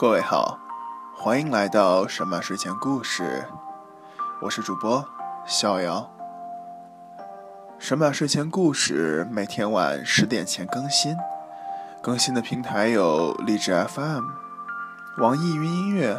各位好，欢迎来到神马睡前故事，我是主播逍遥。神马睡前故事每天晚十点前更新，更新的平台有荔枝 FM、网易云音乐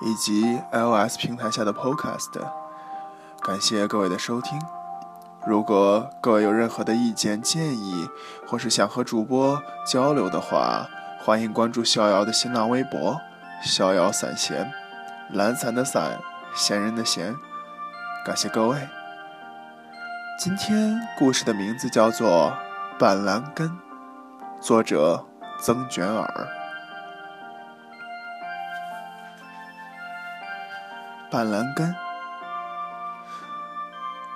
以及 iOS 平台下的 Podcast。感谢各位的收听。如果各位有任何的意见建议，或是想和主播交流的话，欢迎关注逍遥的新浪微博“逍遥散闲”，懒散的散，闲人的闲。感谢各位。今天故事的名字叫做《板蓝根》，作者曾卷耳。板蓝根。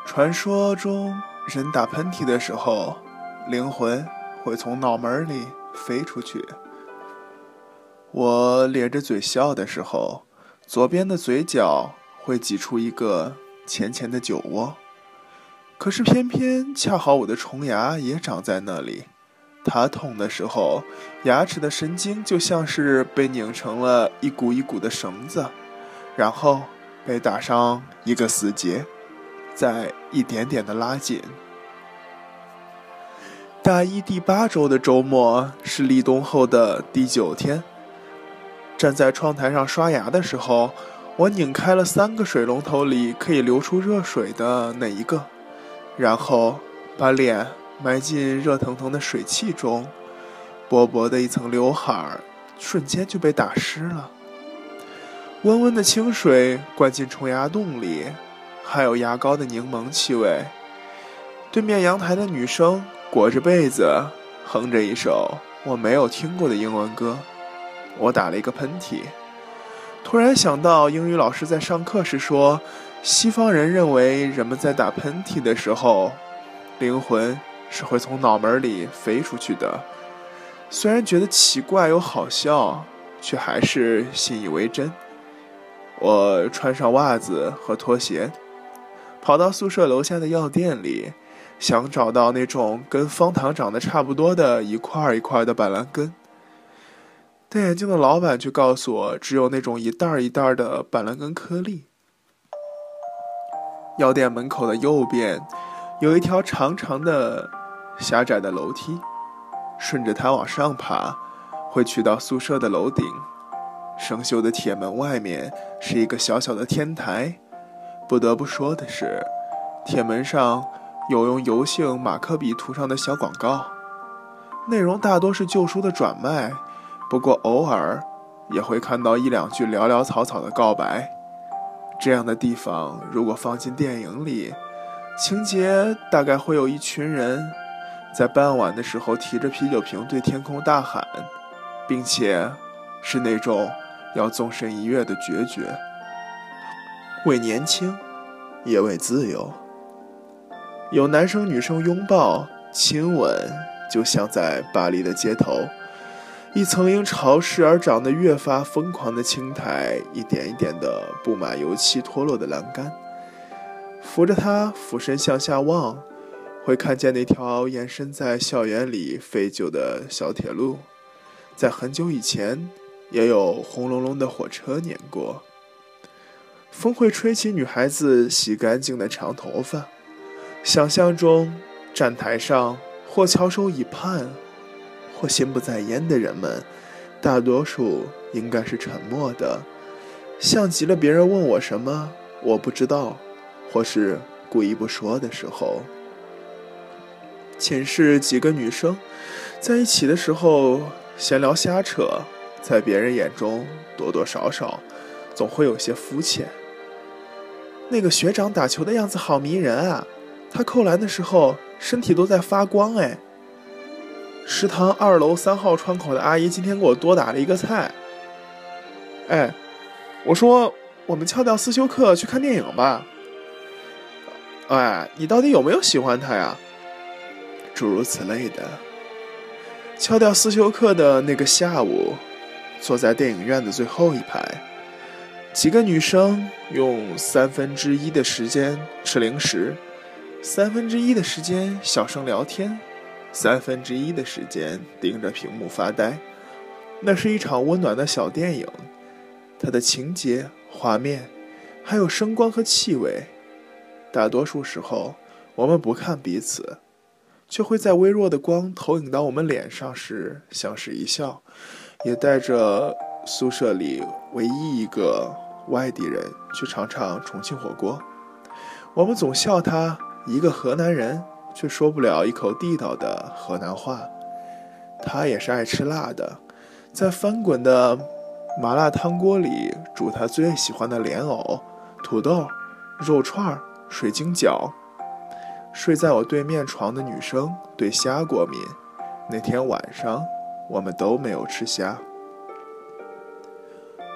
传说中，人打喷嚏的时候，灵魂会从脑门里飞出去。我咧着嘴笑的时候，左边的嘴角会挤出一个浅浅的酒窝。可是偏偏恰好我的虫牙也长在那里，它痛的时候，牙齿的神经就像是被拧成了一股一股的绳子，然后被打上一个死结。再一点点的拉紧。大一第八周的周末是立冬后的第九天。站在窗台上刷牙的时候，我拧开了三个水龙头里可以流出热水的那一个，然后把脸埋进热腾腾的水汽中，薄薄的一层刘海儿瞬间就被打湿了。温温的清水灌进虫牙洞里。还有牙膏的柠檬气味。对面阳台的女生裹着被子，哼着一首我没有听过的英文歌。我打了一个喷嚏，突然想到英语老师在上课时说，西方人认为人们在打喷嚏的时候，灵魂是会从脑门里飞出去的。虽然觉得奇怪又好笑，却还是信以为真。我穿上袜子和拖鞋。跑到宿舍楼下的药店里，想找到那种跟方糖长得差不多的一块一块的板蓝根。戴眼镜的老板却告诉我，只有那种一袋儿一袋儿的板蓝根颗粒。药店门口的右边，有一条长长的、狭窄的楼梯，顺着它往上爬，会去到宿舍的楼顶。生锈的铁门外面是一个小小的天台。不得不说的是，铁门上有用油性马克笔涂上的小广告，内容大多是旧书的转卖，不过偶尔也会看到一两句潦潦草草的告白。这样的地方如果放进电影里，情节大概会有一群人在傍晚的时候提着啤酒瓶对天空大喊，并且是那种要纵身一跃的决绝。为年轻，也为自由。有男生女生拥抱、亲吻，就像在巴黎的街头，一层因潮湿而长得越发疯狂的青苔，一点一点的布满油漆脱落的栏杆。扶着它俯身向下望，会看见那条延伸在校园里废旧的小铁路，在很久以前，也有轰隆隆的火车碾过。风会吹起女孩子洗干净的长头发。想象中，站台上或翘首以盼，或心不在焉的人们，大多数应该是沉默的，像极了别人问我什么我不知道，或是故意不说的时候。寝室几个女生在一起的时候闲聊瞎扯，在别人眼中多多少少总会有些肤浅。那个学长打球的样子好迷人啊！他扣篮的时候身体都在发光哎。食堂二楼三号窗口的阿姨今天给我多打了一个菜。哎，我说我们翘掉思修课去看电影吧。哎，你到底有没有喜欢他呀？诸如此类的。翘掉思修课的那个下午，坐在电影院的最后一排。几个女生用三分之一的时间吃零食，三分之一的时间小声聊天，三分之一的时间盯着屏幕发呆。那是一场温暖的小电影，它的情节、画面，还有声光和气味，大多数时候我们不看彼此，却会在微弱的光投影到我们脸上时相视一笑，也带着宿舍里唯一一个外地人去尝尝重庆火锅。我们总笑他一个河南人，却说不了一口地道的河南话。他也是爱吃辣的。在翻滚的麻辣汤锅里煮他最喜欢的莲藕、土豆、肉串、水晶饺。睡在我对面床的女生对虾过敏，那天晚上我们都没有吃虾。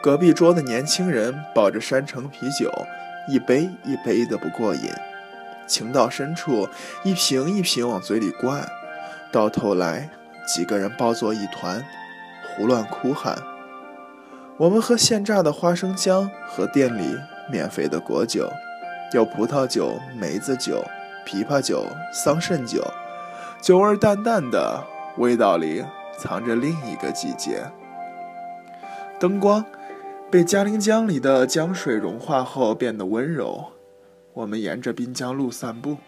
隔壁桌的年轻人抱着山城啤酒，一杯一杯的不过瘾，情到深处一瓶一瓶往嘴里灌，到头来几个人抱作一团。胡乱哭喊。我们喝现榨的花生浆和店里免费的果酒，有葡萄酒、梅子酒、枇杷酒、桑葚酒，酒味淡淡的，味道里藏着另一个季节。灯光被嘉陵江里的江水融化后变得温柔。我们沿着滨江路散步。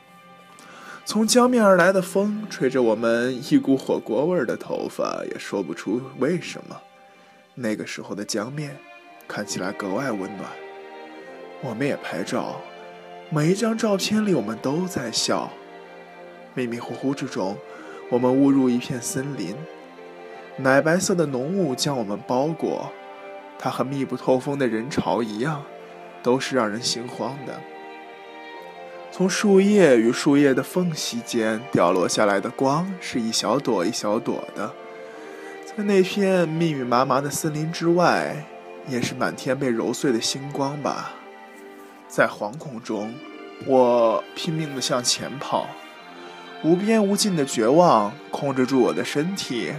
从江面而来的风吹着我们一股火锅味儿的头发，也说不出为什么。那个时候的江面看起来格外温暖。我们也拍照，每一张照片里我们都在笑。迷迷糊糊之中，我们误入一片森林，奶白色的浓雾将我们包裹，它和密不透风的人潮一样，都是让人心慌的。从树叶与树叶的缝隙间掉落下来的光是一小朵一小朵的，在那片密密麻麻的森林之外，也是满天被揉碎的星光吧。在惶恐中，我拼命地向前跑，无边无尽的绝望控制住我的身体，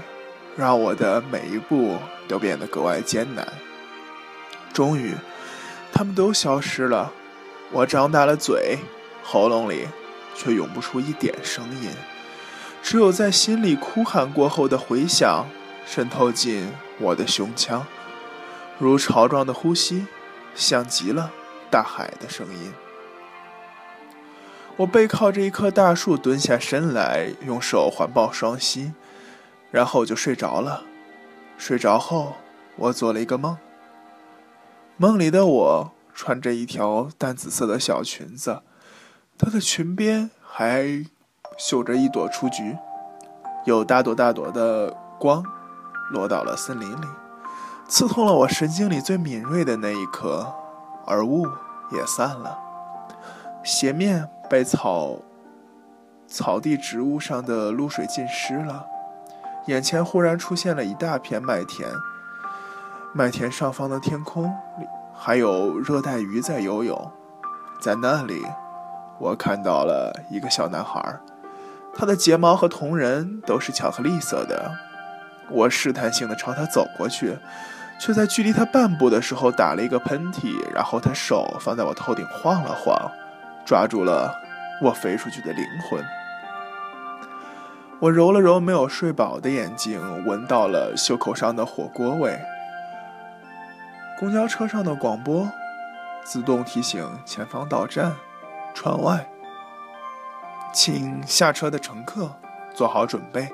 让我的每一步都变得格外艰难。终于，他们都消失了，我张大了嘴。喉咙里却涌不出一点声音，只有在心里哭喊过后的回响渗透进我的胸腔，如潮状的呼吸，像极了大海的声音。我背靠着一棵大树，蹲下身来，用手环抱双膝，然后就睡着了。睡着后，我做了一个梦。梦里的我穿着一条淡紫色的小裙子。她的裙边还绣着一朵雏菊，有大朵大朵的光落到了森林里，刺痛了我神经里最敏锐的那一颗，而雾也散了，鞋面被草草地植物上的露水浸湿了，眼前忽然出现了一大片麦田，麦田上方的天空里还有热带鱼在游泳，在那里。我看到了一个小男孩，他的睫毛和瞳仁都是巧克力色的。我试探性的朝他走过去，却在距离他半步的时候打了一个喷嚏，然后他手放在我头顶晃了晃，抓住了我飞出去的灵魂。我揉了揉没有睡饱的眼睛，闻到了袖口上的火锅味。公交车上的广播自动提醒前方到站。窗外，请下车的乘客做好准备。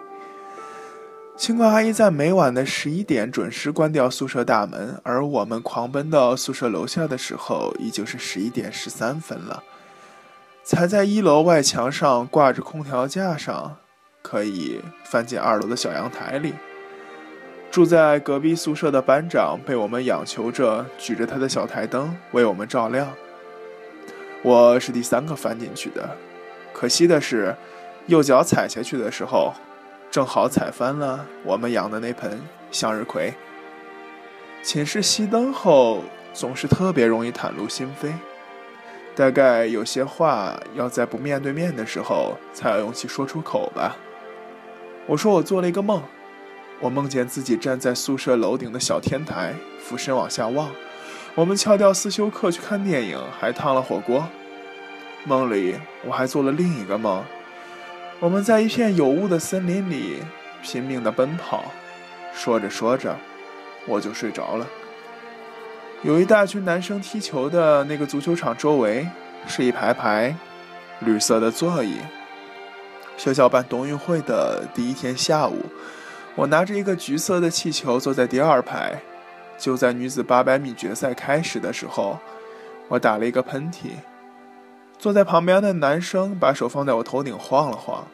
清管阿姨在每晚的十一点准时关掉宿舍大门，而我们狂奔到宿舍楼下的时候，已经是十一点十三分了。才在一楼外墙上挂着空调架上，可以翻进二楼的小阳台里。住在隔壁宿舍的班长被我们仰求着，举着他的小台灯为我们照亮。我是第三个翻进去的，可惜的是，右脚踩下去的时候，正好踩翻了我们养的那盆向日葵。寝室熄灯后，总是特别容易袒露心扉，大概有些话要在不面对面的时候才有勇气说出口吧。我说我做了一个梦，我梦见自己站在宿舍楼顶的小天台，俯身往下望。我们翘掉思修课去看电影，还烫了火锅。梦里我还做了另一个梦，我们在一片有雾的森林里拼命地奔跑。说着说着，我就睡着了。有一大群男生踢球的那个足球场周围是一排排绿色的座椅。学校办冬运会的第一天下午，我拿着一个橘色的气球坐在第二排。就在女子800米决赛开始的时候，我打了一个喷嚏。坐在旁边的男生把手放在我头顶晃了晃，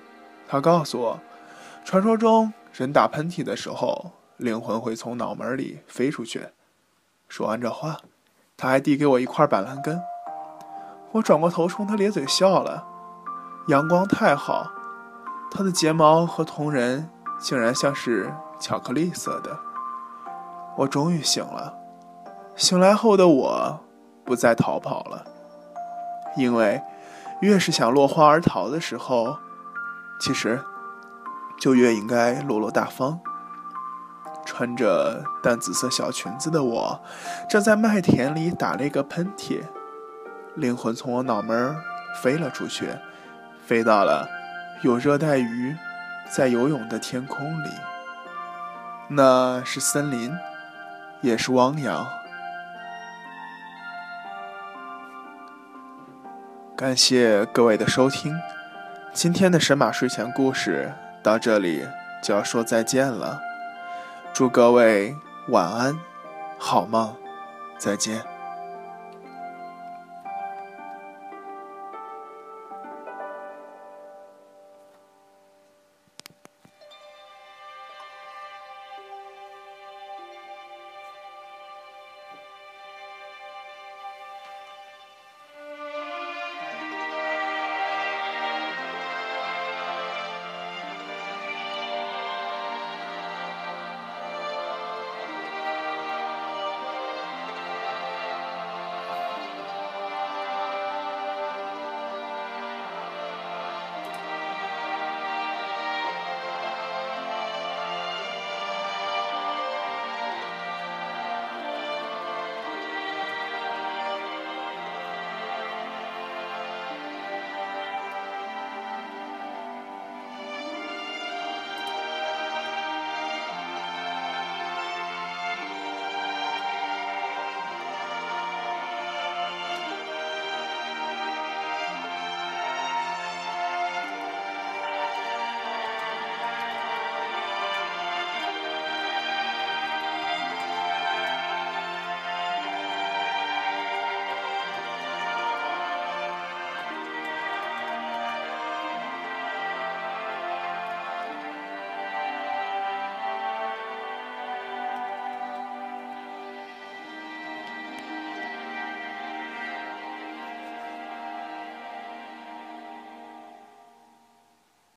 他告诉我，传说中人打喷嚏的时候，灵魂会从脑门里飞出去。说完这话，他还递给我一块板蓝根。我转过头冲他咧嘴笑了。阳光太好，他的睫毛和瞳仁竟然像是巧克力色的。我终于醒了。醒来后的我，不再逃跑了。因为，越是想落荒而逃的时候，其实就越应该落落大方。穿着淡紫色小裙子的我，正在麦田里打了一个喷嚏，灵魂从我脑门飞了出去，飞到了有热带鱼在游泳的天空里。那是森林，也是汪洋。感谢各位的收听，今天的神马睡前故事到这里就要说再见了。祝各位晚安，好梦，再见。